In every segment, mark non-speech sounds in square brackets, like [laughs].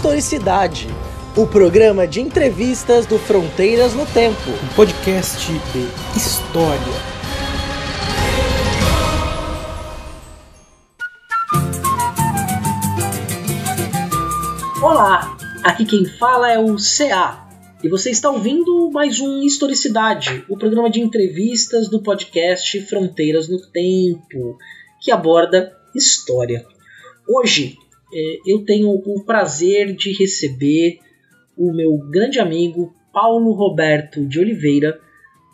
Historicidade, o programa de entrevistas do Fronteiras no Tempo. Um podcast de história. Olá, aqui quem fala é o CA. E você está ouvindo mais um Historicidade, o programa de entrevistas do podcast Fronteiras no Tempo, que aborda história. Hoje eu tenho o prazer de receber o meu grande amigo Paulo Roberto de Oliveira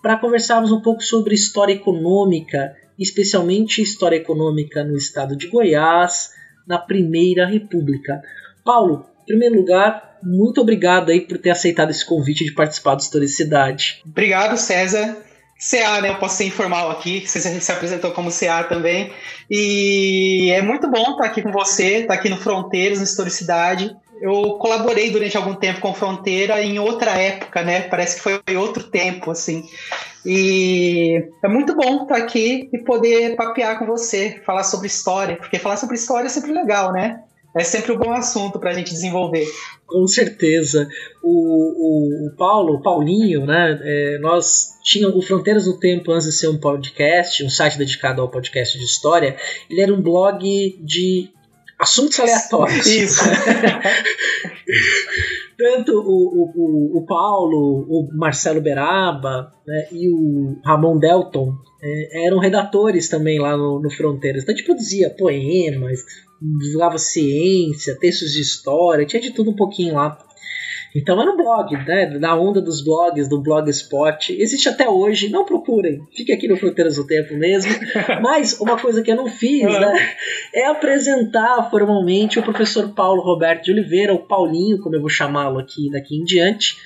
para conversarmos um pouco sobre história econômica, especialmente história econômica no estado de Goiás, na Primeira República. Paulo, em primeiro lugar, muito obrigado aí por ter aceitado esse convite de participar do Historicidade. Obrigado, César. CA, né? Eu posso ser informal aqui, você se apresentou como CA também. E é muito bom estar aqui com você, estar aqui no Fronteiras, no Historicidade. Eu colaborei durante algum tempo com Fronteira em outra época, né? Parece que foi outro tempo, assim. E é muito bom estar aqui e poder papear com você, falar sobre história, porque falar sobre história é sempre legal, né? É sempre um bom assunto para a gente desenvolver. Com certeza. O, o, o Paulo, o Paulinho, né? É, nós tínhamos o Fronteiras no Tempo antes de ser um podcast, um site dedicado ao podcast de história. Ele era um blog de assuntos aleatórios. Isso. [laughs] Tanto o, o, o, Paulo, o Marcelo Beraba né, e o Ramon Delton é, eram redatores também lá no, no Fronteiras. Então a gente produzia poemas, divulgava ciência, textos de história, tinha de tudo um pouquinho lá. Então era um blog, né? Da onda dos blogs, do Blogspot. Existe até hoje, não procurem, fique aqui no Fronteiras do Tempo mesmo. [laughs] Mas uma coisa que eu não fiz, né? É apresentar formalmente o professor Paulo Roberto de Oliveira, o Paulinho, como eu vou chamá-lo aqui daqui em diante.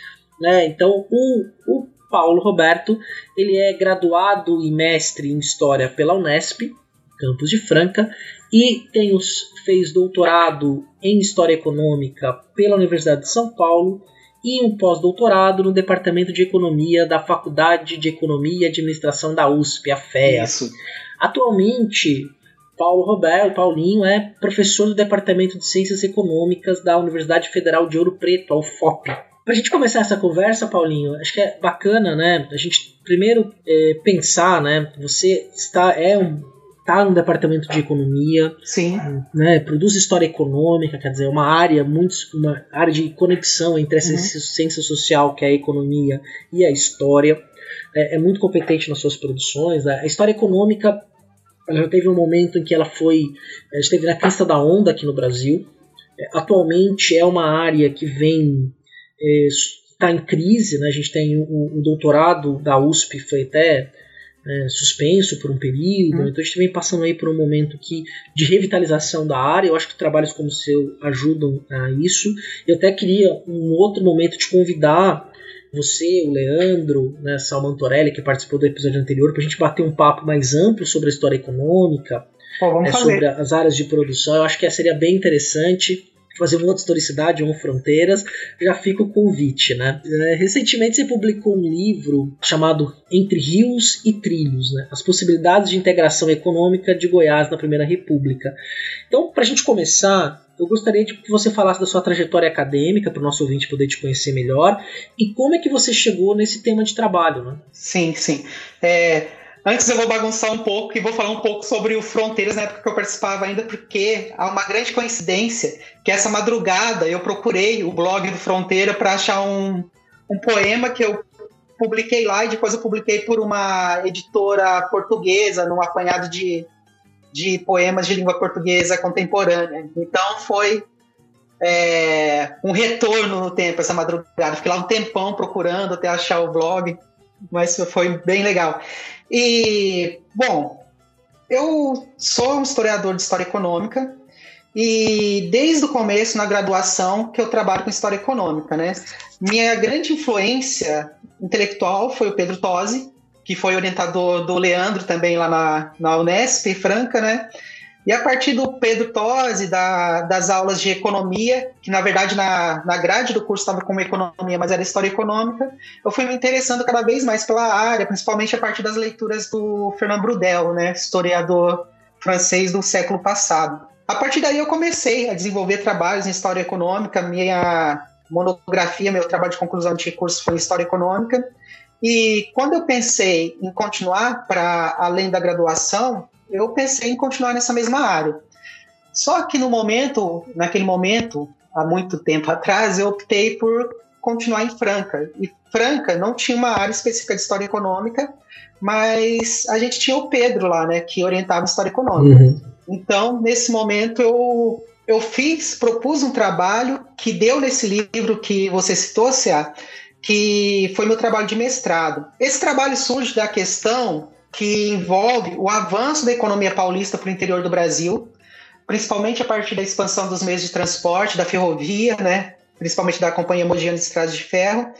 Né? Então, o, o Paulo Roberto, ele é graduado e mestre em História pela Unesp, campus de Franca, e tem os, fez doutorado em História Econômica pela Universidade de São Paulo e um pós-doutorado no Departamento de Economia da Faculdade de Economia e Administração da USP, a FEA. Isso. Atualmente, Paulo Roberto, Paulinho, é professor do Departamento de Ciências Econômicas da Universidade Federal de Ouro Preto, a UFOP. Para a gente começar essa conversa, Paulinho, acho que é bacana, né? A gente primeiro é, pensar, né? Você está é um está no departamento de economia, Sim. Né, produz história econômica, quer dizer, uma área muito uma área de conexão entre essa uhum. ciência social que é a economia e a história. É, é muito competente nas suas produções. A história econômica ela já teve um momento em que ela foi esteve na crista da onda aqui no Brasil. É, atualmente é uma área que vem está é, em crise, né? A gente tem o, o doutorado da USP foi até é, suspenso por um período, hum. então a gente vem passando aí por um momento que, de revitalização da área, eu acho que trabalhos como o seu ajudam a isso. Eu até queria um outro momento te convidar, você, o Leandro, né, Salman Torelli, que participou do episódio anterior, para a gente bater um papo mais amplo sobre a história econômica, Pô, é, sobre as áreas de produção. Eu acho que seria bem interessante fazer uma historicidade, um Fronteiras, já fica o convite, né? É, recentemente você publicou um livro chamado Entre Rios e Trilhos, né? As possibilidades de integração econômica de Goiás na Primeira República. Então, para a gente começar, eu gostaria de que você falasse da sua trajetória acadêmica para o nosso ouvinte poder te conhecer melhor e como é que você chegou nesse tema de trabalho, né? Sim, sim. É, Antes eu vou bagunçar um pouco e vou falar um pouco sobre o Fronteiras na época que eu participava ainda, porque há uma grande coincidência que essa madrugada eu procurei o blog do Fronteira para achar um, um poema que eu publiquei lá e depois eu publiquei por uma editora portuguesa, num apanhado de, de poemas de língua portuguesa contemporânea. Então foi é, um retorno no tempo essa madrugada. Fiquei lá um tempão procurando até achar o blog, mas foi bem legal. E, bom, eu sou um historiador de história econômica e desde o começo, na graduação, que eu trabalho com história econômica, né? Minha grande influência intelectual foi o Pedro Tosi, que foi orientador do Leandro também lá na, na Unesp, Franca, né? E a partir do Pedro Tosi, da, das aulas de economia, que na verdade na, na grade do curso estava como economia, mas era história econômica, eu fui me interessando cada vez mais pela área, principalmente a partir das leituras do Fernand Brudel, né, historiador francês do século passado. a partir daí eu comecei a desenvolver trabalhos em história econômica, minha monografia, meu trabalho de conclusão de curso foi em história econômica. E quando eu pensei em continuar para além da graduação, eu pensei em continuar nessa mesma área. Só que no momento, naquele momento, há muito tempo atrás, eu optei por continuar em Franca. E Franca não tinha uma área específica de história econômica, mas a gente tinha o Pedro lá, né, que orientava história econômica. Uhum. Então, nesse momento, eu, eu fiz, propus um trabalho que deu nesse livro que você citou, Cia, que foi meu trabalho de mestrado. Esse trabalho surge da questão que envolve o avanço da economia paulista para o interior do Brasil, principalmente a partir da expansão dos meios de transporte, da ferrovia, né, principalmente da Companhia Mogiana de Estradas de Ferro,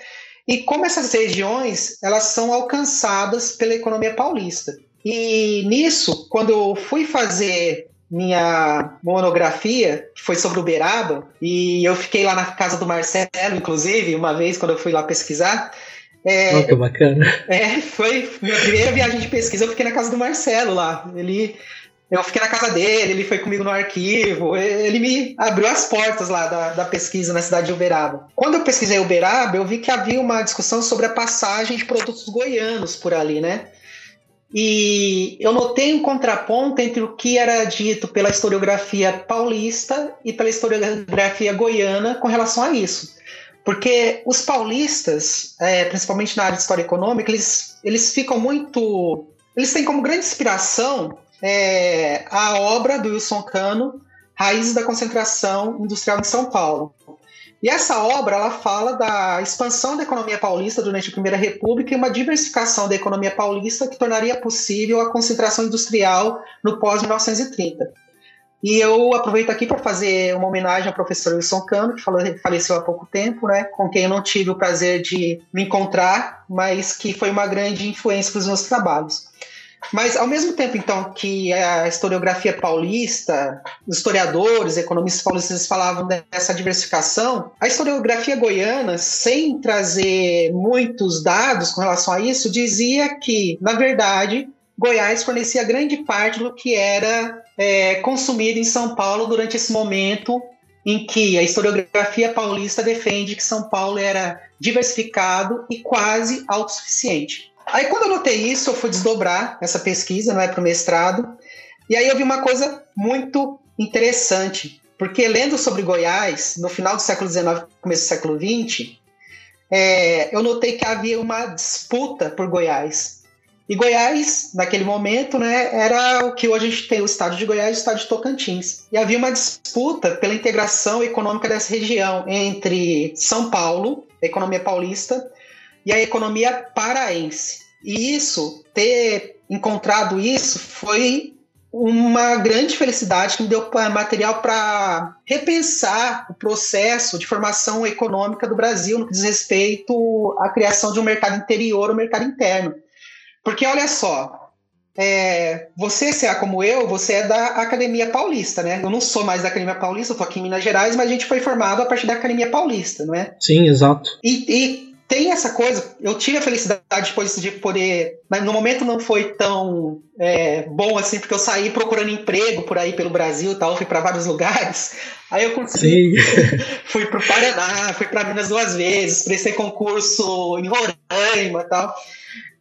e como essas regiões elas são alcançadas pela economia paulista. E nisso, quando eu fui fazer minha monografia, que foi sobre Uberaba, e eu fiquei lá na casa do Marcelo, inclusive, uma vez quando eu fui lá pesquisar. É, oh, que bacana. É, foi minha primeira viagem de pesquisa, eu fiquei na casa do Marcelo lá. Ele eu fiquei na casa dele, ele foi comigo no arquivo, ele me abriu as portas lá da, da pesquisa na cidade de Uberaba. Quando eu pesquisei Uberaba, eu vi que havia uma discussão sobre a passagem de produtos goianos por ali, né? E eu notei um contraponto entre o que era dito pela historiografia paulista e pela historiografia goiana com relação a isso. Porque os paulistas, é, principalmente na área de história econômica, eles, eles ficam muito. Eles têm como grande inspiração é, a obra do Wilson Cano, Raízes da Concentração Industrial de São Paulo. E essa obra ela fala da expansão da economia paulista durante a Primeira República e uma diversificação da economia paulista que tornaria possível a concentração industrial no pós-1930. E eu aproveito aqui para fazer uma homenagem ao professor Wilson Cano, que faleceu há pouco tempo, né, com quem eu não tive o prazer de me encontrar, mas que foi uma grande influência para os meus trabalhos. Mas, ao mesmo tempo, então, que a historiografia paulista, os historiadores, economistas paulistas falavam dessa diversificação, a historiografia goiana, sem trazer muitos dados com relação a isso, dizia que, na verdade, Goiás fornecia grande parte do que era é, consumido em São Paulo durante esse momento em que a historiografia paulista defende que São Paulo era diversificado e quase autossuficiente. Aí quando eu notei isso, eu fui desdobrar essa pesquisa, não é para o mestrado, e aí eu vi uma coisa muito interessante, porque lendo sobre Goiás, no final do século XIX, começo do século XX, é, eu notei que havia uma disputa por Goiás. E Goiás, naquele momento, né, era o que hoje a gente tem o estado de Goiás e o estado de Tocantins. E havia uma disputa pela integração econômica dessa região entre São Paulo, a economia paulista, e a economia paraense. E isso, ter encontrado isso, foi uma grande felicidade que me deu material para repensar o processo de formação econômica do Brasil no que diz respeito à criação de um mercado interior ou mercado interno. Porque olha só, é, você, se é como eu, você é da Academia Paulista, né? Eu não sou mais da Academia Paulista, eu tô aqui em Minas Gerais, mas a gente foi formado a partir da Academia Paulista, não é? Sim, exato. E, e tem essa coisa, eu tive a felicidade depois de poder, no momento não foi tão é, bom assim, porque eu saí procurando emprego por aí pelo Brasil e tal, fui para vários lugares. Aí eu consegui, [laughs] fui para o Paraná, fui para Minas duas vezes, prestei concurso em Roraima e tal.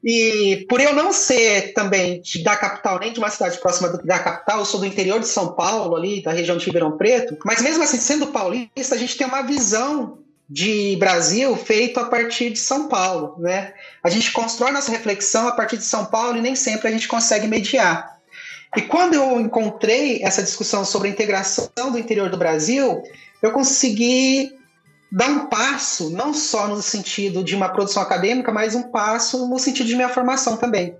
E por eu não ser também da capital, nem de uma cidade próxima da capital, eu sou do interior de São Paulo, ali, da região de Ribeirão Preto, mas mesmo assim, sendo paulista, a gente tem uma visão de Brasil feito a partir de São Paulo, né? A gente constrói nossa reflexão a partir de São Paulo e nem sempre a gente consegue mediar. E quando eu encontrei essa discussão sobre a integração do interior do Brasil, eu consegui dar um passo, não só no sentido de uma produção acadêmica, mas um passo no sentido de minha formação também.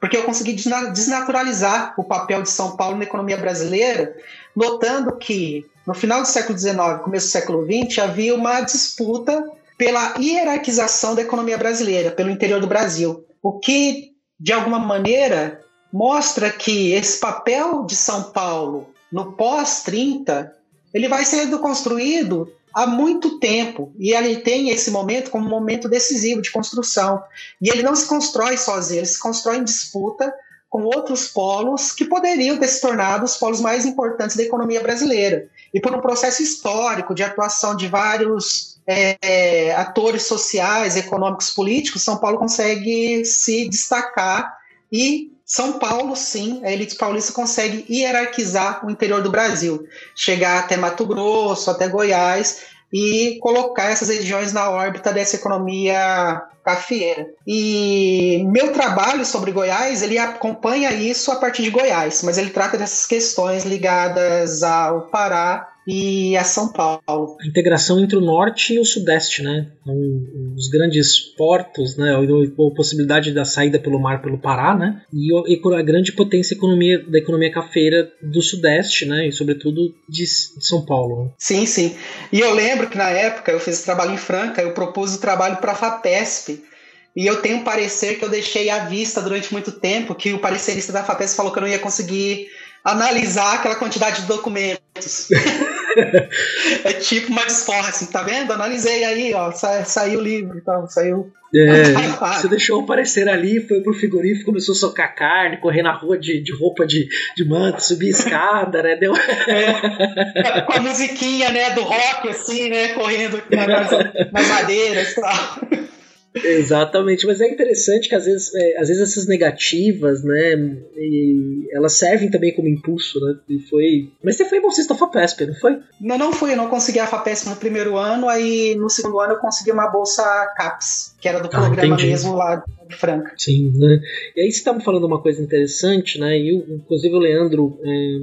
Porque eu consegui desnaturalizar o papel de São Paulo na economia brasileira, notando que no final do século XIX, começo do século XX, havia uma disputa pela hierarquização da economia brasileira, pelo interior do Brasil, o que, de alguma maneira, mostra que esse papel de São Paulo no pós-30 ele vai sendo construído há muito tempo e ele tem esse momento como um momento decisivo de construção. E ele não se constrói sozinho, ele se constrói em disputa com outros polos que poderiam ter se tornado os polos mais importantes da economia brasileira. E por um processo histórico de atuação de vários é, atores sociais, econômicos, políticos, São Paulo consegue se destacar. E São Paulo, sim, a elite paulista consegue hierarquizar o interior do Brasil, chegar até Mato Grosso, até Goiás e colocar essas regiões na órbita dessa economia cafeeira. E meu trabalho sobre Goiás, ele acompanha isso a partir de Goiás, mas ele trata dessas questões ligadas ao Pará e a São Paulo. A integração entre o norte e o sudeste, né? Um, os grandes portos, né? A possibilidade da saída pelo mar pelo Pará, né? E a grande potência economia, da economia cafeira do sudeste, né? E sobretudo de, São Paulo. Né? Sim, sim. E eu lembro que na época eu fiz trabalho em Franca, eu propus o trabalho para a FAPESP. E eu tenho um parecer que eu deixei à vista durante muito tempo, que o parecerista da FAPESP falou que eu não ia conseguir analisar aquela quantidade de documentos. [laughs] é tipo uma desforra, assim, tá vendo? Analisei aí, ó, sa saiu o livro e tal, saiu. É, [laughs] você deixou aparecer ali, foi pro frigorífico, começou a socar carne, correr na rua de, de roupa de, de manto, subir escada, né? Deu... É, [laughs] com a musiquinha, né, do rock, assim, né, correndo nas, nas madeiras e tal. Exatamente, mas é interessante que às vezes, é, às vezes essas negativas, né, elas servem também como impulso, né? E foi. Mas você foi bolsista da FAPESP, não foi? Não, não fui, eu não consegui a FAPESP no primeiro ano, aí no segundo ano eu consegui uma bolsa CAPES, que era do ah, programa entendi. mesmo lá de Franca. Sim, né? E aí você estava falando uma coisa interessante, né? E inclusive o Leandro é,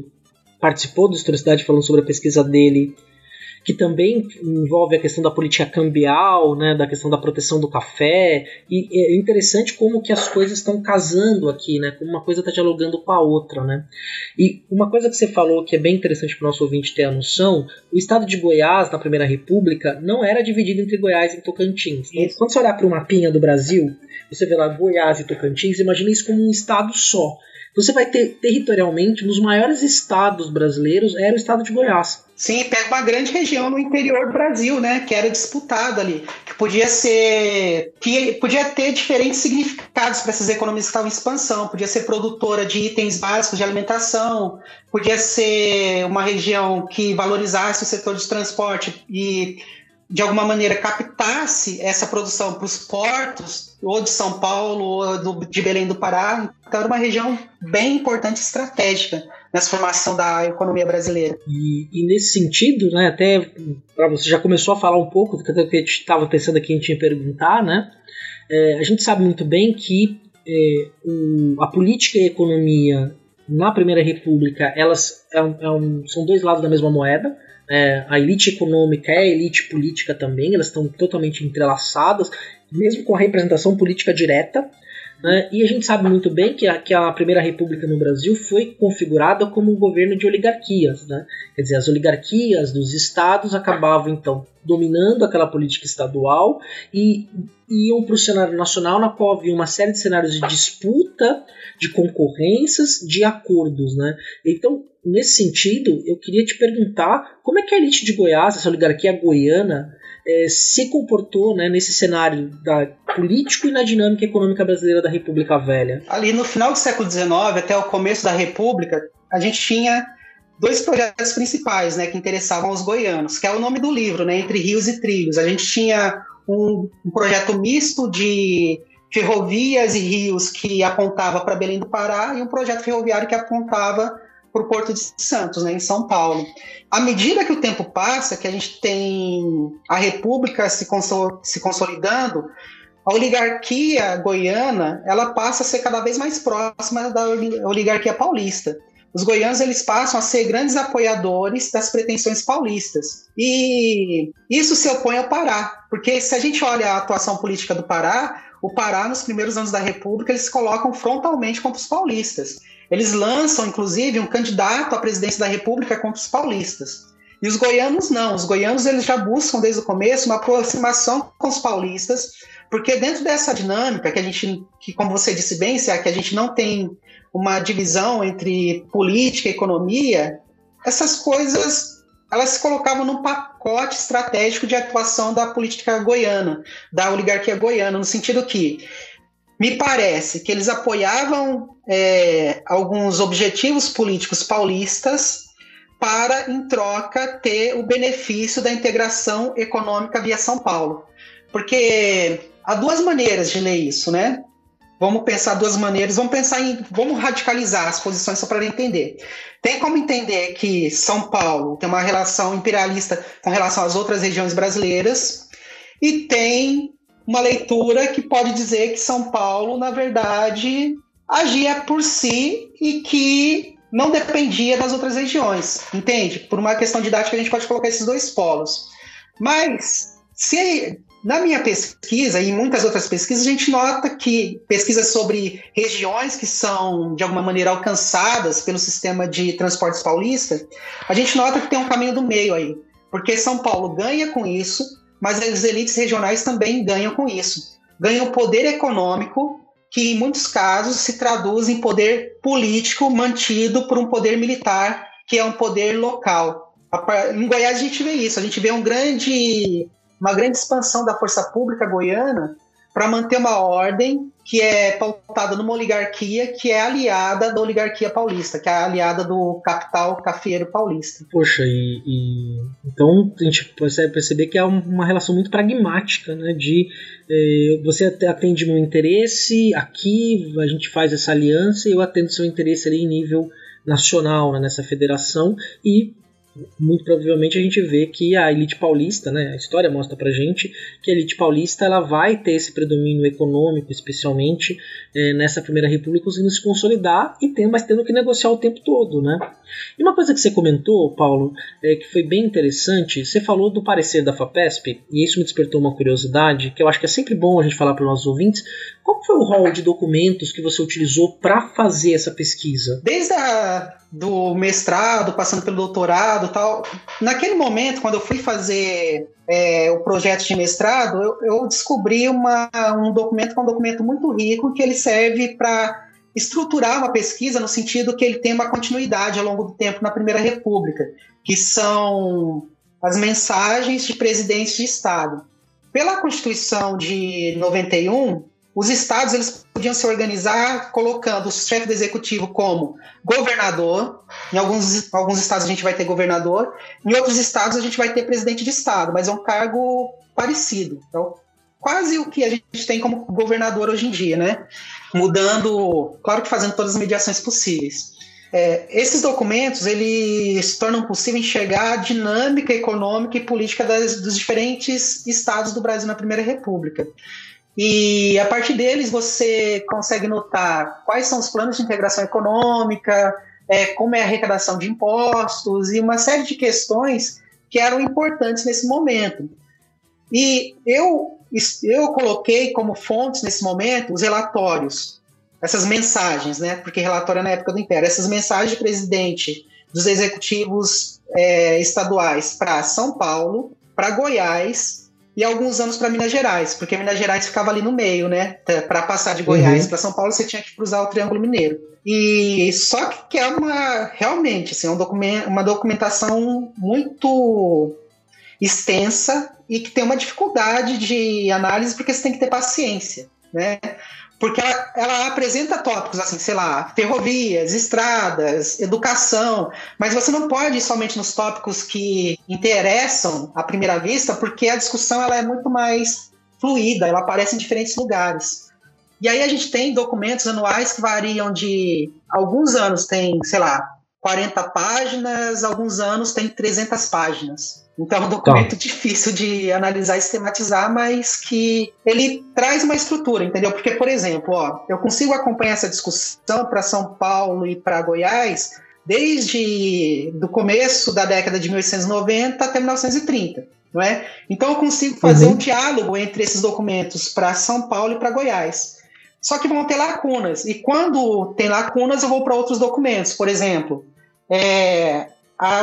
participou do Historicidade falando sobre a pesquisa dele que também envolve a questão da política cambial, né, da questão da proteção do café, e é interessante como que as coisas estão casando aqui, né, como uma coisa está dialogando com a outra, né. E uma coisa que você falou que é bem interessante para o nosso ouvinte ter a noção, o estado de Goiás, na Primeira República, não era dividido entre Goiás e Tocantins. E quando você olhar para o mapinha do Brasil, você vê lá Goiás e Tocantins, imagina isso como um estado só. Você vai ter territorialmente, um dos maiores estados brasileiros era o estado de Goiás. Sim, pega uma grande região no interior do Brasil, né? Que era disputada ali. Que podia ser. que podia ter diferentes significados para essas economias que estavam em expansão. Podia ser produtora de itens básicos de alimentação, podia ser uma região que valorizasse o setor de transporte e de alguma maneira captasse essa produção para os portos, ou de São Paulo, ou do, de Belém do Pará. Então era uma região bem importante estratégica nessa formação da economia brasileira. E, e nesse sentido, né, até para você já começou a falar um pouco do que a gente estava pensando aqui, a gente ia perguntar, né? É, a gente sabe muito bem que é, o, a política e a economia na Primeira República elas é um, é um, são dois lados da mesma moeda é, a elite econômica é a elite política também, elas estão totalmente entrelaçadas, mesmo com a representação política direta. Né? E a gente sabe muito bem que a, que a Primeira República no Brasil foi configurada como um governo de oligarquias. Né? Quer dizer, as oligarquias dos estados acabavam então dominando aquela política estadual e iam para o cenário nacional, na qual havia uma série de cenários de disputa, de concorrências, de acordos. Né? Então, nesse sentido, eu queria te perguntar como é que a elite de Goiás, essa oligarquia goiana, é, se comportou né, nesse cenário da político e na dinâmica econômica brasileira da República Velha. Ali no final do século XIX até o começo da República, a gente tinha dois projetos principais né, que interessavam os goianos, que é o nome do livro, né, Entre Rios e Trilhos. A gente tinha um, um projeto misto de ferrovias e rios que apontava para Belém do Pará e um projeto ferroviário que apontava para o Porto de Santos, né, em São Paulo. À medida que o tempo passa, que a gente tem a República se, consol se consolidando, a oligarquia goiana ela passa a ser cada vez mais próxima da oligarquia paulista. Os goianos eles passam a ser grandes apoiadores das pretensões paulistas. E isso se opõe ao Pará, porque se a gente olha a atuação política do Pará, o Pará, nos primeiros anos da República, eles se colocam frontalmente contra os paulistas. Eles lançam, inclusive, um candidato à presidência da República contra os paulistas. E os goianos não. Os goianos eles já buscam desde o começo uma aproximação com os paulistas, porque dentro dessa dinâmica que a gente, que como você disse bem, se que a gente não tem uma divisão entre política e economia, essas coisas elas se colocavam num pacote estratégico de atuação da política goiana, da oligarquia goiana, no sentido que me parece que eles apoiavam é, alguns objetivos políticos paulistas para, em troca, ter o benefício da integração econômica via São Paulo. Porque há duas maneiras de ler isso, né? Vamos pensar duas maneiras, vamos pensar em. Vamos radicalizar as posições só para entender. Tem como entender que São Paulo tem uma relação imperialista com relação às outras regiões brasileiras, e tem uma leitura que pode dizer que São Paulo, na verdade, agia por si e que não dependia das outras regiões, entende? Por uma questão didática, a gente pode colocar esses dois polos. Mas, se na minha pesquisa e em muitas outras pesquisas, a gente nota que pesquisas sobre regiões que são, de alguma maneira, alcançadas pelo sistema de transportes paulista, a gente nota que tem um caminho do meio aí. Porque São Paulo ganha com isso, mas as elites regionais também ganham com isso. Ganham poder econômico, que em muitos casos se traduz em poder político mantido por um poder militar, que é um poder local. Em Goiás a gente vê isso, a gente vê um grande, uma grande expansão da força pública goiana para manter uma ordem que é pautada numa oligarquia que é aliada da oligarquia paulista, que é aliada do capital cafeiro paulista. Poxa, e, e então a gente consegue perceber que é uma relação muito pragmática, né? De eh, você atende meu interesse aqui, a gente faz essa aliança e eu atendo seu interesse ali em nível nacional, né, nessa federação e muito provavelmente a gente vê que a elite paulista, né, a história mostra pra gente que a elite paulista ela vai ter esse predomínio econômico, especialmente é, nessa primeira república, conseguindo se consolidar e tem, mas tendo que negociar o tempo todo, né? E uma coisa que você comentou, Paulo, é, que foi bem interessante, você falou do parecer da FAPESP, e isso me despertou uma curiosidade, que eu acho que é sempre bom a gente falar para os nossos ouvintes, qual foi o rol de documentos que você utilizou para fazer essa pesquisa? Desde a do mestrado, passando pelo doutorado tal. Naquele momento, quando eu fui fazer é, o projeto de mestrado, eu, eu descobri uma, um documento que é um documento muito rico, que ele serve para estruturar uma pesquisa no sentido que ele tem uma continuidade ao longo do tempo na Primeira República, que são as mensagens de presidentes de Estado. Pela Constituição de 91, os estados eles podiam se organizar colocando o chefe do executivo como governador. Em alguns, alguns estados a gente vai ter governador, em outros estados a gente vai ter presidente de estado, mas é um cargo parecido. Então, quase o que a gente tem como governador hoje em dia, né? Mudando, claro que fazendo todas as mediações possíveis. É, esses documentos eles tornam possível enxergar a dinâmica econômica e política das, dos diferentes estados do Brasil na Primeira República. E a partir deles você consegue notar quais são os planos de integração econômica, é, como é a arrecadação de impostos e uma série de questões que eram importantes nesse momento. E eu, eu coloquei como fontes nesse momento os relatórios, essas mensagens, né? Porque relatório é na época do Império, essas mensagens de presidente dos executivos é, estaduais para São Paulo, para Goiás e alguns anos para Minas Gerais, porque Minas Gerais ficava ali no meio, né? Para passar de Goiás uhum. para São Paulo, você tinha que cruzar o Triângulo Mineiro. E só que é uma realmente assim, é um uma documentação muito extensa e que tem uma dificuldade de análise porque você tem que ter paciência, né? Porque ela, ela, apresenta tópicos assim, sei lá, ferrovias, estradas, educação, mas você não pode ir somente nos tópicos que interessam à primeira vista, porque a discussão ela é muito mais fluida, ela aparece em diferentes lugares. E aí a gente tem documentos anuais que variam de alguns anos tem, sei lá, 40 páginas, alguns anos tem 300 páginas. Então é um documento tá. difícil de analisar e sistematizar, mas que ele traz uma estrutura, entendeu? Porque, por exemplo, ó, eu consigo acompanhar essa discussão para São Paulo e para Goiás desde do começo da década de 1890 até 1930. Não é? Então eu consigo fazer uhum. um diálogo entre esses documentos para São Paulo e para Goiás. Só que vão ter lacunas. E quando tem lacunas, eu vou para outros documentos. Por exemplo, é,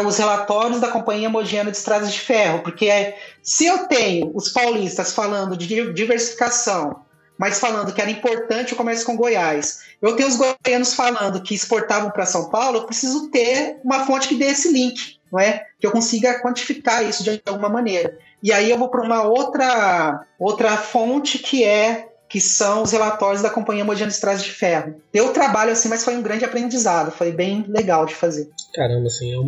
os relatórios da Companhia Mogiana de Estradas de Ferro, porque se eu tenho os paulistas falando de diversificação, mas falando que era importante o comércio com Goiás, eu tenho os goianos falando que exportavam para São Paulo, eu preciso ter uma fonte que dê esse link, não é? Que eu consiga quantificar isso de alguma maneira. E aí eu vou para uma outra outra fonte que é que são os relatórios da Companhia Mogiana de Estradas de Ferro. Deu trabalho assim, mas foi um grande aprendizado, foi bem legal de fazer. Caramba, assim, é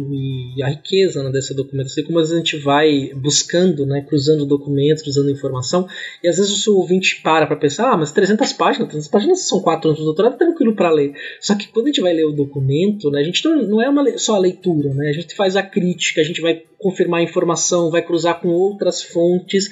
e a riqueza né, dessa documentação, como às vezes a gente vai buscando, né, cruzando documentos, cruzando informação, e às vezes o seu ouvinte para para pensar, ah, mas 300 páginas, 300 páginas são 4 anos de doutorado, tranquilo para ler. Só que quando a gente vai ler o documento, né, a gente não, não é uma, só a leitura, né, a gente faz a crítica, a gente vai confirmar a informação, vai cruzar com outras fontes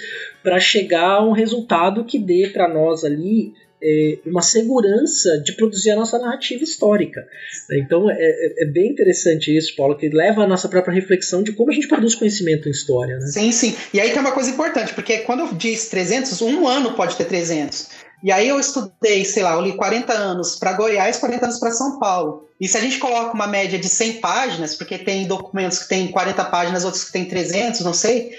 para chegar a um resultado que dê para nós ali é, uma segurança de produzir a nossa narrativa histórica. Então é, é, é, bem interessante isso, Paulo, que leva a nossa própria reflexão de como a gente produz conhecimento em história. Né? Sim, sim. E aí tem uma coisa importante, porque quando eu disse 300, um ano pode ter 300. E aí eu estudei, sei lá, eu li 40 anos para Goiás, 40 anos para São Paulo. E se a gente coloca uma média de 100 páginas, porque tem documentos que tem 40 páginas, outros que tem 300, não sei,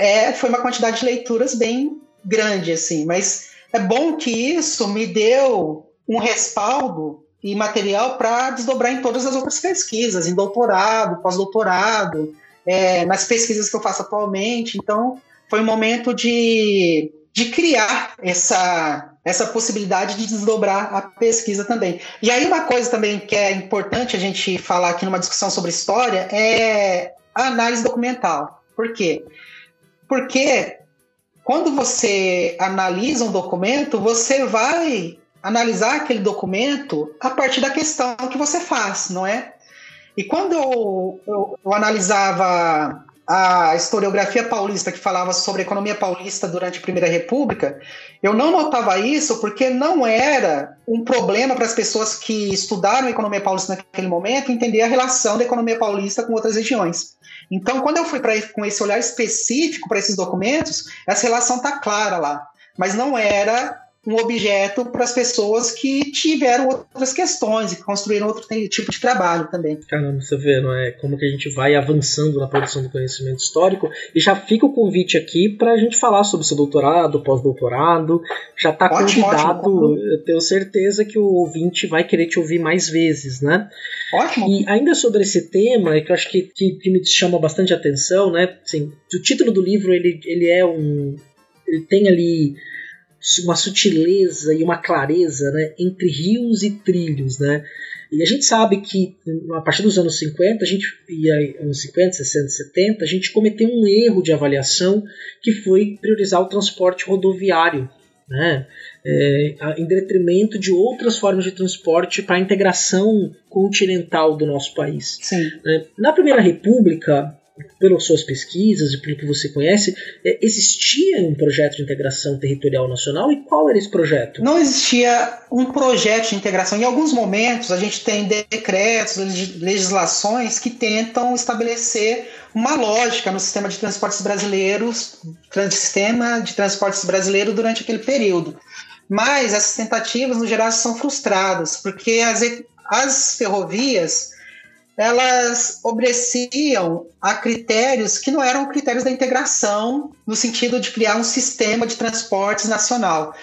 é, foi uma quantidade de leituras bem grande, assim. Mas é bom que isso me deu um respaldo e material para desdobrar em todas as outras pesquisas, em doutorado, pós-doutorado, é, nas pesquisas que eu faço atualmente. Então, foi um momento de, de criar essa, essa possibilidade de desdobrar a pesquisa também. E aí, uma coisa também que é importante a gente falar aqui numa discussão sobre história é a análise documental. Por quê? Porque quando você analisa um documento, você vai analisar aquele documento a partir da questão que você faz, não é? E quando eu, eu, eu analisava a historiografia paulista que falava sobre a economia paulista durante a Primeira República, eu não notava isso porque não era um problema para as pessoas que estudaram a economia paulista naquele momento entender a relação da economia paulista com outras regiões. Então, quando eu fui para com esse olhar específico para esses documentos, essa relação está clara lá. Mas não era um objeto para as pessoas que tiveram outras questões e que construíram outro tipo de trabalho também. Caramba, você vê, não é? Como que a gente vai avançando na produção do conhecimento histórico. E já fica o convite aqui para a gente falar sobre seu doutorado, pós-doutorado. Já está convidado. Ótimo. Eu tenho certeza que o ouvinte vai querer te ouvir mais vezes, né? Ótimo. E ainda sobre esse tema, que eu acho que, que, que me chama bastante atenção, né? Assim, o título do livro ele, ele é um. Ele tem ali uma sutileza e uma clareza né, entre rios e trilhos. Né? E a gente sabe que a partir dos anos 50, a gente, e aí, anos 50, 60, 70, a gente cometeu um erro de avaliação que foi priorizar o transporte rodoviário. Né? É, em detrimento de outras formas de transporte para a integração continental do nosso país. Sim. É, na Primeira República, pelas suas pesquisas e pelo que você conhece, é, existia um projeto de integração territorial nacional e qual era esse projeto? Não existia um projeto de integração. Em alguns momentos, a gente tem decretos, legislações que tentam estabelecer uma lógica no sistema de transportes brasileiros, sistema de transportes brasileiro durante aquele período. Mas essas tentativas, no geral, são frustradas, porque as, as ferrovias elas obedeciam a critérios que não eram critérios da integração, no sentido de criar um sistema de transportes nacional.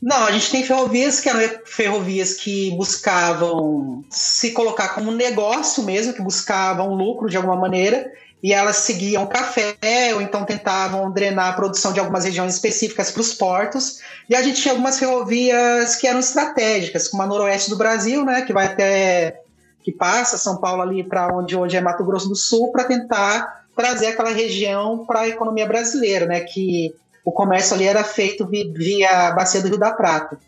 Não, a gente tem ferrovias que eram ferrovias que buscavam se colocar como um negócio mesmo, que buscavam lucro de alguma maneira, e elas seguiam café, ou então tentavam drenar a produção de algumas regiões específicas para os portos. E a gente tinha algumas ferrovias que eram estratégicas, como a noroeste do Brasil, né, que vai até que passa São Paulo ali para onde hoje é Mato Grosso do Sul, para tentar trazer aquela região para a economia brasileira, né? Que o comércio ali era feito via bacia do Rio da Prata.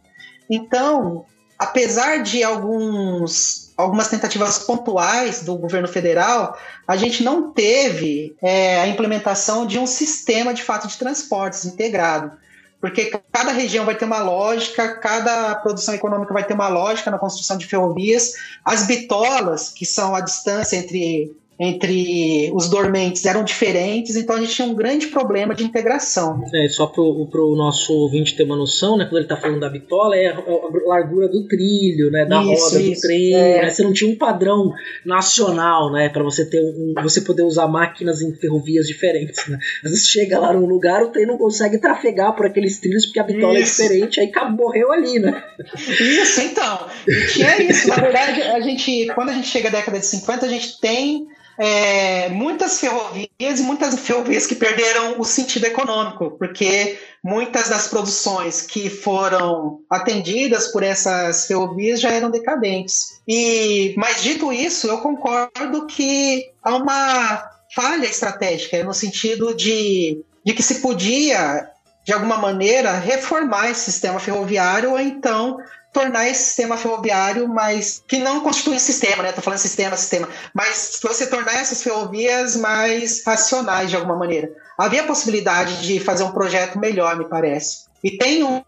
Então, apesar de alguns, algumas tentativas pontuais do governo federal, a gente não teve é, a implementação de um sistema de fato de transportes integrado porque cada região vai ter uma lógica, cada produção econômica vai ter uma lógica na construção de ferrovias. As bitolas, que são a distância entre entre os dormentes eram diferentes, então a gente tinha um grande problema de integração. É, só para o nosso ouvinte ter uma noção, né, quando ele está falando da bitola, é a, a, largura do trilho, né, da isso, roda isso, do trem, é. né, você não tinha um padrão nacional, né, para você ter um, você poder usar máquinas em ferrovias diferentes, né. Às vezes chega lá num lugar, o trem não consegue trafegar por aqueles trilhos porque a bitola é isso. é diferente, aí morreu ali, né. Isso, então, e tinha isso, na verdade, a gente, quando a gente chega à década de 50, a gente tem é, muitas ferrovias e muitas ferrovias que perderam o sentido econômico, porque muitas das produções que foram atendidas por essas ferrovias já eram decadentes. E, mas dito isso, eu concordo que há uma falha estratégica no sentido de, de que se podia de alguma maneira reformar esse sistema ferroviário ou então tornar esse sistema ferroviário mais. que não constitui sistema, né? Tô falando sistema, sistema, mas você tornar essas ferrovias mais racionais de alguma maneira. Havia possibilidade de fazer um projeto melhor, me parece. E tem um,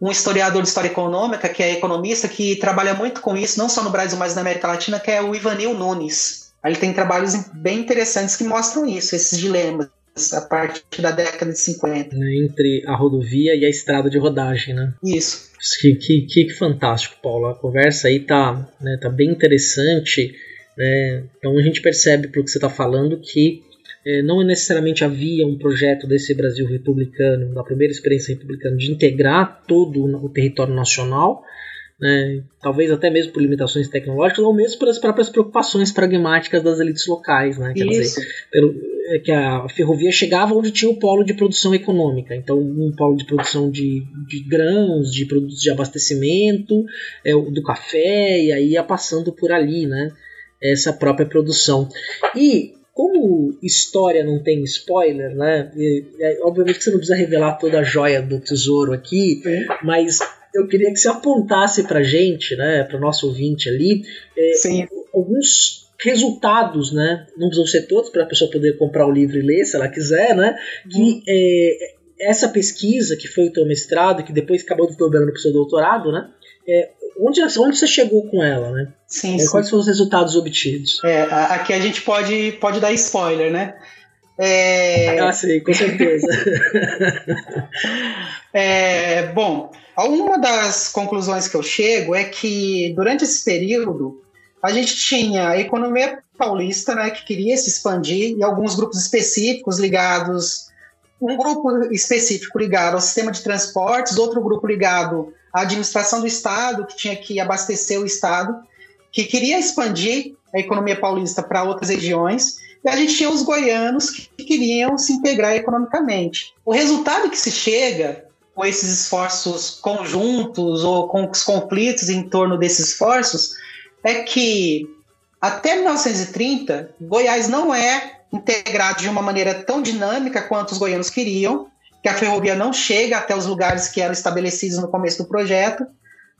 um, historiador de história econômica, que é economista, que trabalha muito com isso, não só no Brasil, mas na América Latina, que é o Ivanil Nunes. Ele tem trabalhos bem interessantes que mostram isso, esses dilemas a partir da década de 50. Né, entre a rodovia e a estrada de rodagem, né? Isso. Que, que, que fantástico, Paulo. A conversa aí tá, né, tá bem interessante. Né? Então a gente percebe, pelo que você está falando, que é, não necessariamente havia um projeto desse Brasil republicano, da primeira experiência republicana, de integrar todo o território nacional, né? talvez até mesmo por limitações tecnológicas, ou mesmo pelas próprias preocupações pragmáticas das elites locais. Né? Quer Isso. dizer, pelo, é que a ferrovia chegava onde tinha o polo de produção econômica. Então, um polo de produção de, de grãos, de produtos de abastecimento, é, do café, e aí ia passando por ali, né? Essa própria produção. E como história não tem spoiler, né? E, é, obviamente que você não precisa revelar toda a joia do tesouro aqui, é. mas eu queria que você apontasse pra gente, né, para o nosso ouvinte ali, é, alguns resultados, né? Não precisam ser todos para a pessoa poder comprar o livro e ler, se ela quiser, né? Que uhum. é, essa pesquisa, que foi o teu mestrado, que depois acabou dobrando para o seu doutorado, né? É, onde, onde você chegou com ela, né? Sim, é, sim. Quais foram os resultados obtidos? É, aqui a gente pode, pode dar spoiler, né? É... Ah, sim, com certeza. [laughs] é, bom, uma das conclusões que eu chego é que durante esse período a gente tinha a economia paulista, né, que queria se expandir, e alguns grupos específicos ligados, um grupo específico ligado ao sistema de transportes, outro grupo ligado à administração do Estado, que tinha que abastecer o Estado, que queria expandir a economia paulista para outras regiões, e a gente tinha os goianos que queriam se integrar economicamente. O resultado que se chega com esses esforços conjuntos ou com os conflitos em torno desses esforços é que até 1930, Goiás não é integrado de uma maneira tão dinâmica quanto os goianos queriam, que a ferrovia não chega até os lugares que eram estabelecidos no começo do projeto,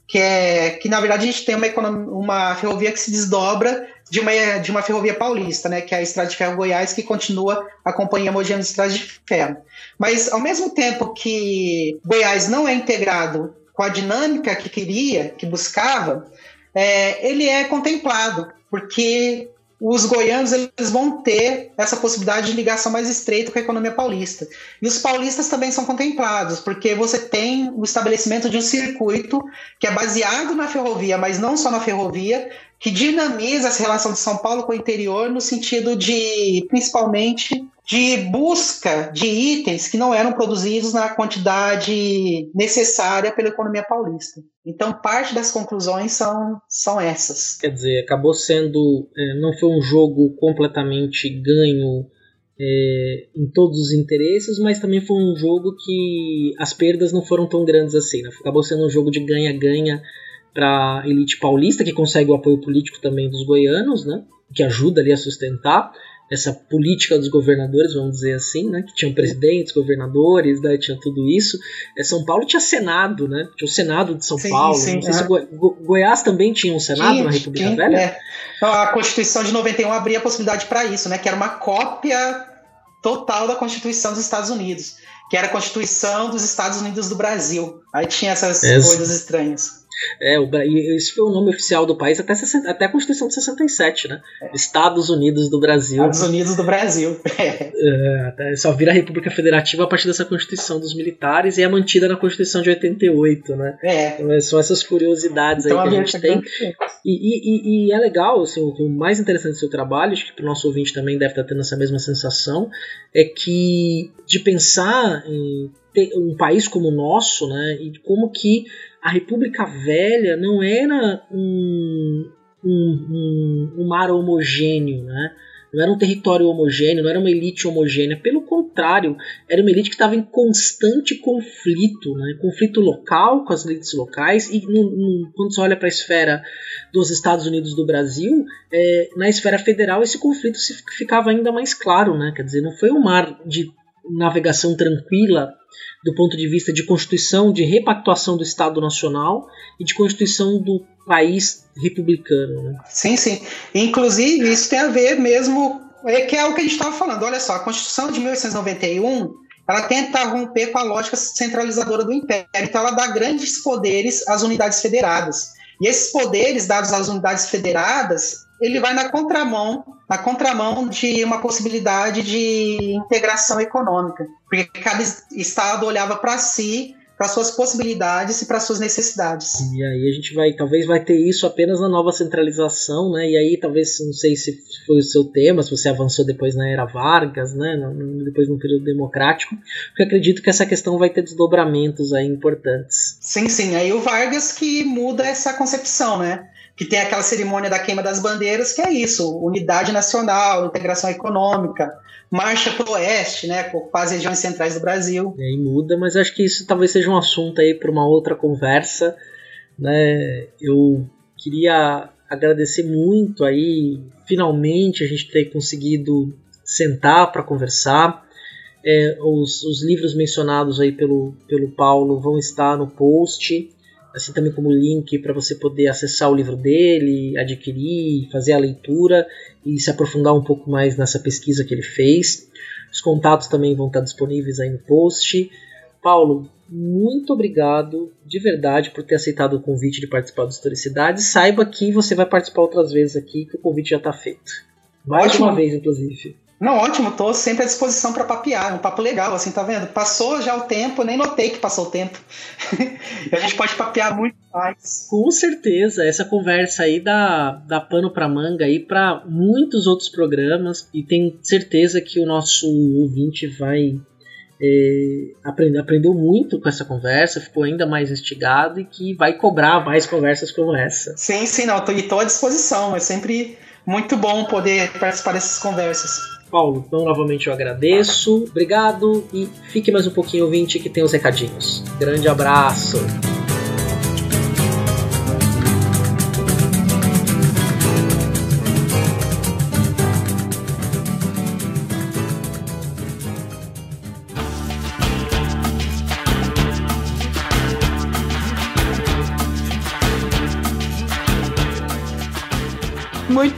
que é que na verdade a gente tem uma, economia, uma ferrovia que se desdobra de uma, de uma ferrovia paulista, né, que é a Estrada de Ferro Goiás, que continua a Companhia Mogiana de Estrada de Ferro. Mas ao mesmo tempo que Goiás não é integrado com a dinâmica que queria, que buscava, é, ele é contemplado, porque os goianos eles vão ter essa possibilidade de ligação mais estreita com a economia paulista. E os paulistas também são contemplados, porque você tem o estabelecimento de um circuito que é baseado na ferrovia, mas não só na ferrovia, que dinamiza essa relação de São Paulo com o interior no sentido de, principalmente, de busca de itens que não eram produzidos na quantidade necessária pela economia paulista. Então, parte das conclusões são, são essas. Quer dizer, acabou sendo. É, não foi um jogo completamente ganho é, em todos os interesses, mas também foi um jogo que as perdas não foram tão grandes assim. Né? Acabou sendo um jogo de ganha-ganha para a elite paulista, que consegue o apoio político também dos goianos, né? que ajuda ali a sustentar essa política dos governadores, vamos dizer assim, né? Que tinham presidentes, governadores, né? Tinha tudo isso. É, São Paulo tinha Senado, né? Tinha o Senado de São sim, Paulo. Sim, se Go Go Goiás também tinha um Senado tinha, na República tinha, Velha? É. A Constituição de 91 abria a possibilidade para isso, né? Que era uma cópia total da Constituição dos Estados Unidos, que era a Constituição dos Estados Unidos do Brasil. Aí tinha essas coisas estranhas. É, o, esse foi o nome oficial do país até, até a Constituição de 67, né? É. Estados Unidos do Brasil. Estados Unidos do Brasil. É, só vira República Federativa a partir dessa Constituição dos militares e é mantida na Constituição de 88, né? É. Então, são essas curiosidades então, aí que a gente tem. E, e, e, é legal, assim, o mais interessante do seu trabalho, acho que para o nosso ouvinte também deve estar tendo essa mesma sensação, é que de pensar em um país como o nosso, né? E como que a República Velha não era um, um, um, um mar homogêneo, né? não era um território homogêneo, não era uma elite homogênea, pelo contrário, era uma elite que estava em constante conflito, né? conflito local com as elites locais, e no, no, quando você olha para a esfera dos Estados Unidos do Brasil, é, na esfera federal esse conflito se ficava ainda mais claro, né? quer dizer, não foi um mar de navegação tranquila do ponto de vista de constituição, de repactuação do Estado Nacional e de constituição do país republicano. Né? Sim, sim. Inclusive, isso tem a ver mesmo, é que é o que a gente estava falando. Olha só, a Constituição de 1891 ela tenta romper com a lógica centralizadora do Império. Então, ela dá grandes poderes às unidades federadas. E esses poderes dados às unidades federadas, ele vai na contramão, na contramão de uma possibilidade de integração econômica, porque cada estado olhava para si para suas possibilidades e para suas necessidades. E aí a gente vai, talvez vai ter isso apenas na nova centralização, né? E aí talvez, não sei se foi o seu tema, se você avançou depois na era Vargas, né? Depois no período democrático, porque acredito que essa questão vai ter desdobramentos aí importantes. Sim, sim. Aí o Vargas que muda essa concepção, né? Que tem aquela cerimônia da queima das bandeiras, que é isso, unidade nacional, integração econômica, marcha para o oeste, né, com as regiões centrais do Brasil. E aí muda, mas acho que isso talvez seja um assunto aí para uma outra conversa, né? Eu queria agradecer muito aí, finalmente a gente ter conseguido sentar para conversar. É, os, os livros mencionados aí pelo, pelo Paulo vão estar no post assim também como link para você poder acessar o livro dele, adquirir, fazer a leitura e se aprofundar um pouco mais nessa pesquisa que ele fez. Os contatos também vão estar disponíveis aí no post. Paulo, muito obrigado de verdade por ter aceitado o convite de participar do Historicidade. Saiba que você vai participar outras vezes aqui, que o convite já está feito. Mais Ótimo. uma vez, inclusive. Não, ótimo, tô sempre à disposição para papear, um papo legal, assim, tá vendo? Passou já o tempo, nem notei que passou o tempo. [laughs] a gente pode papear muito mais. Com certeza, essa conversa aí dá, dá pano para manga aí para muitos outros programas e tenho certeza que o nosso ouvinte vai é, aprender, aprendeu muito com essa conversa, ficou ainda mais instigado e que vai cobrar mais conversas como essa. Sim, sim, não, tô, e tô à disposição, é sempre muito bom poder participar dessas conversas. Paulo, então novamente eu agradeço, obrigado e fique mais um pouquinho ouvinte que tem os recadinhos. Grande abraço!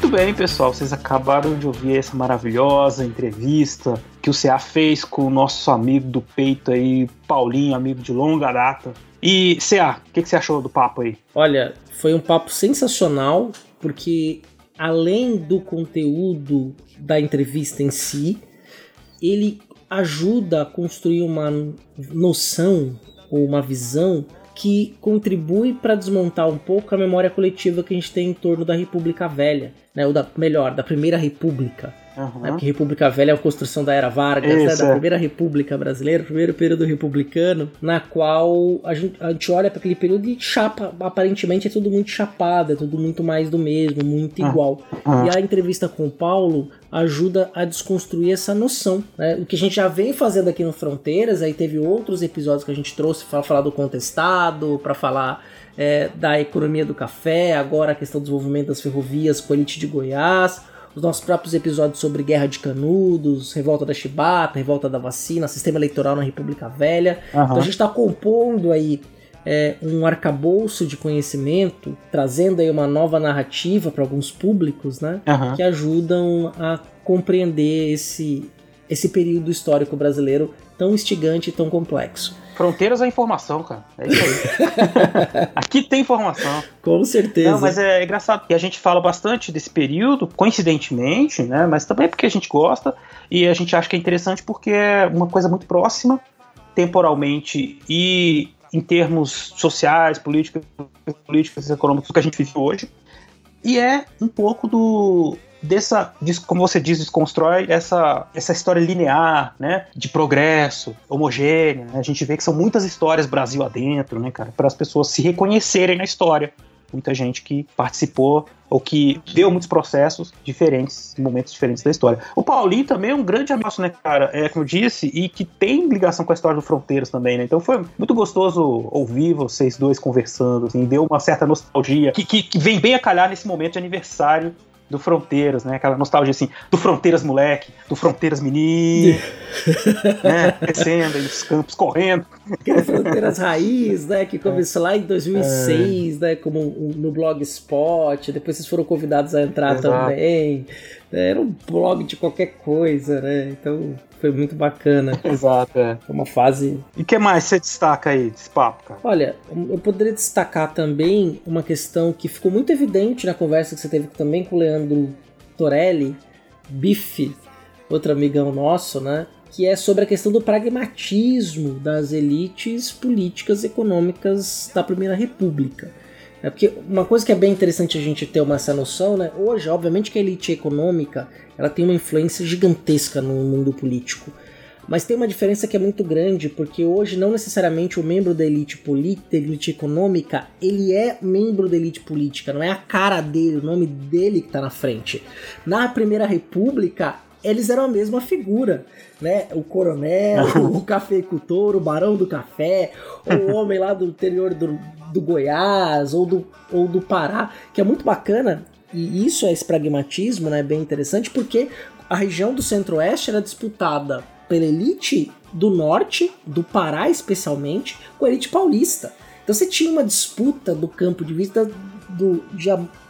Muito bem, pessoal. Vocês acabaram de ouvir essa maravilhosa entrevista que o CA fez com o nosso amigo do peito aí, Paulinho, amigo de longa data. E, CA, o que, que você achou do papo aí? Olha, foi um papo sensacional, porque além do conteúdo da entrevista em si, ele ajuda a construir uma noção ou uma visão que contribui para desmontar um pouco a memória coletiva que a gente tem em torno da República Velha, né? Ou da melhor, da Primeira República. Uhum. Né? Porque República Velha é a construção da Era Vargas, né? da é. Primeira República Brasileira, primeiro período republicano, na qual a gente, a gente olha para aquele período e chapa, aparentemente é tudo muito chapado, é tudo muito mais do mesmo, muito uhum. igual. Uhum. E a entrevista com o Paulo ajuda a desconstruir essa noção. Né? O que a gente já vem fazendo aqui no Fronteiras, aí teve outros episódios que a gente trouxe para falar do contestado, para falar é, da economia do café, agora a questão do desenvolvimento das ferrovias com a elite de Goiás, os nossos próprios episódios sobre Guerra de Canudos, Revolta da Chibata, Revolta da Vacina, Sistema Eleitoral na República Velha. Uhum. Então a gente está compondo aí é, um arcabouço de conhecimento, trazendo aí uma nova narrativa para alguns públicos, né? Uhum. Que ajudam a compreender esse, esse período histórico brasileiro tão instigante e tão complexo. Fronteiras é informação, cara. É isso aí. [laughs] Aqui tem informação. Com certeza. Não, mas é engraçado que a gente fala bastante desse período, coincidentemente, né? Mas também porque a gente gosta e a gente acha que é interessante porque é uma coisa muito próxima, temporalmente e em termos sociais, políticos, políticos e econômicos que a gente vive hoje. E é um pouco do dessa, como você diz, desconstrói essa, essa história linear, né, de progresso, homogênea. Né? A gente vê que são muitas histórias Brasil adentro, né, cara, para as pessoas se reconhecerem na história. Muita gente que participou ou que deu muitos processos diferentes, momentos diferentes da história. O Paulinho também é um grande amigo, né, cara? É, como eu disse, e que tem ligação com a história do Fronteiras também, né? Então foi muito gostoso ouvir vocês dois conversando, assim, deu uma certa nostalgia que, que, que vem bem a calhar nesse momento de aniversário do Fronteiras, né? Aquela nostalgia assim, do Fronteiras moleque, do Fronteiras menino, [laughs] né? Descendo os campos, correndo. Aquele Fronteiras Raiz, né? Que começou lá em 2006, é. né? Como um, no Blogspot, depois vocês foram convidados a entrar Exato. também. Era um blog de qualquer coisa, né? Então foi muito bacana. [laughs] Exato, é. Foi uma fase. E o que mais você destaca aí desse papo, cara? Olha, eu poderia destacar também uma questão que ficou muito evidente na conversa que você teve também com o Leandro Torelli, Bife, outro amigão nosso, né? Que é sobre a questão do pragmatismo das elites políticas e econômicas da Primeira República. É porque uma coisa que é bem interessante a gente ter uma, essa noção, né? Hoje, obviamente que a elite econômica ela tem uma influência gigantesca no mundo político. Mas tem uma diferença que é muito grande, porque hoje não necessariamente o membro da elite política, da elite econômica, ele é membro da elite política, não é a cara dele, o nome dele que está na frente. Na Primeira República, eles eram a mesma figura, né? O coronel, [laughs] o cafeicultor, o barão do café, o homem lá do interior do, do Goiás ou do, ou do Pará, que é muito bacana e isso é esse pragmatismo, né, bem interessante, porque a região do centro-oeste era disputada pela elite do norte, do Pará especialmente, com a elite paulista. Então você tinha uma disputa do campo de vista do, de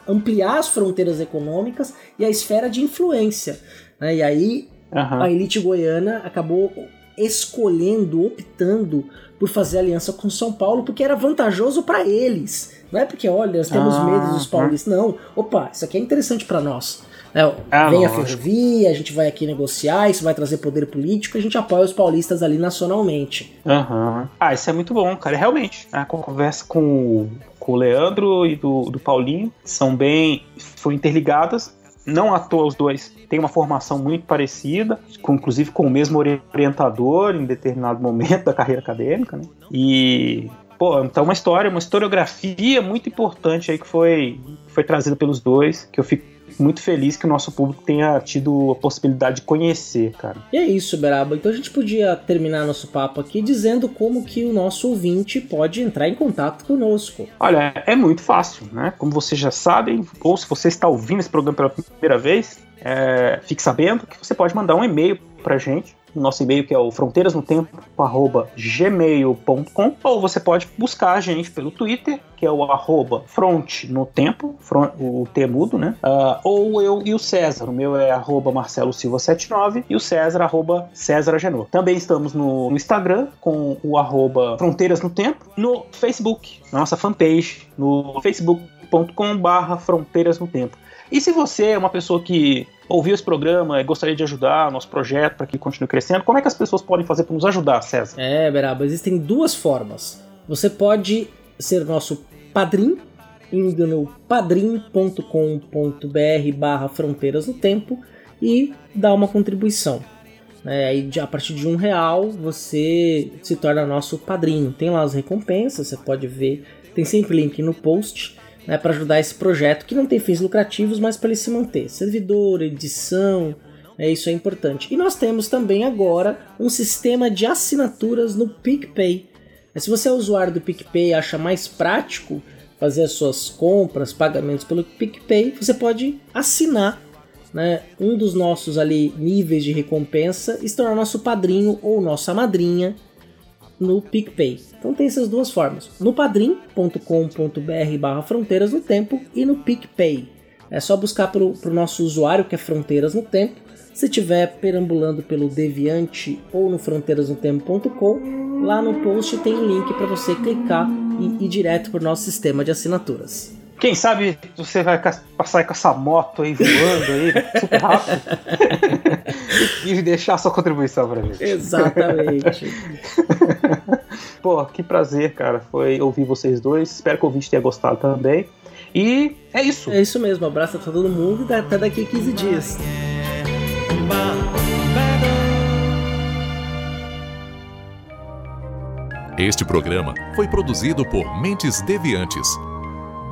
ampliar as fronteiras econômicas e a esfera de influência. Né? E aí uhum. a elite goiana acabou escolhendo, optando por fazer aliança com São Paulo, porque era vantajoso para eles. Não é porque, olha, nós temos ah, medo dos paulistas. Não. Opa, isso aqui é interessante para nós. É, ah, vem lógico. a ferrovia, a gente vai aqui negociar, isso vai trazer poder político, a gente apoia os paulistas ali nacionalmente. Uhum. Ah, isso é muito bom, cara. Realmente, a conversa com, com o Leandro e do, do Paulinho são bem. foram interligadas. Não à toa os dois têm uma formação muito parecida, com, inclusive com o mesmo orientador em determinado momento da carreira acadêmica, né? E Pô, então uma história, uma historiografia muito importante aí que foi, foi trazida pelos dois, que eu fico muito feliz que o nosso público tenha tido a possibilidade de conhecer, cara. E é isso, Beraba. Então a gente podia terminar nosso papo aqui dizendo como que o nosso ouvinte pode entrar em contato conosco. Olha, é muito fácil, né? Como vocês já sabem, ou se você está ouvindo esse programa pela primeira vez, é, fique sabendo que você pode mandar um e-mail pra gente no nosso e-mail que é o fronteirasnotempo@gmail.com ou você pode buscar a gente pelo Twitter, que é o arroba front no tempo, front, o T mudo, né? Uh, ou eu e o César, o meu é arroba Marcelo Silva 79 e o César arroba César Agenor. Também estamos no, no Instagram com o arroba Fronteiras no Tempo, no Facebook, na nossa fanpage, no facebook.com barra Fronteiras no Tempo. E se você é uma pessoa que ouviu esse programa e gostaria de ajudar o nosso projeto para que continue crescendo, como é que as pessoas podem fazer para nos ajudar, César? É, Beraba, existem duas formas. Você pode ser nosso padrinho, indo no padrim.com.br barra fronteiras no tempo e dar uma contribuição. É, aí a partir de um real você se torna nosso padrinho. Tem lá as recompensas, você pode ver. Tem sempre link no post né, para ajudar esse projeto que não tem fins lucrativos, mas para ele se manter. Servidor, edição, é, isso é importante. E nós temos também agora um sistema de assinaturas no PicPay. Se você é usuário do PicPay e acha mais prático fazer as suas compras, pagamentos pelo PicPay, você pode assinar né, um dos nossos ali níveis de recompensa e se tornar nosso padrinho ou nossa madrinha no PicPay. Então tem essas duas formas, no padrim.com.br barra fronteiras no tempo e no PicPay. É só buscar para o nosso usuário que é Fronteiras no Tempo. Se estiver perambulando pelo Deviante ou no fronteirasnotempo.com, lá no post tem link para você clicar e ir direto para o nosso sistema de assinaturas. Quem sabe você vai passar com essa moto aí voando aí, super rápido. [laughs] [laughs] e deixar sua contribuição pra gente. Exatamente. [laughs] Pô, que prazer, cara. Foi ouvir vocês dois. Espero que o ouvinte tenha gostado também. E é isso. É isso mesmo. abraço pra todo mundo e até daqui a 15 dias. Este programa foi produzido por Mentes Deviantes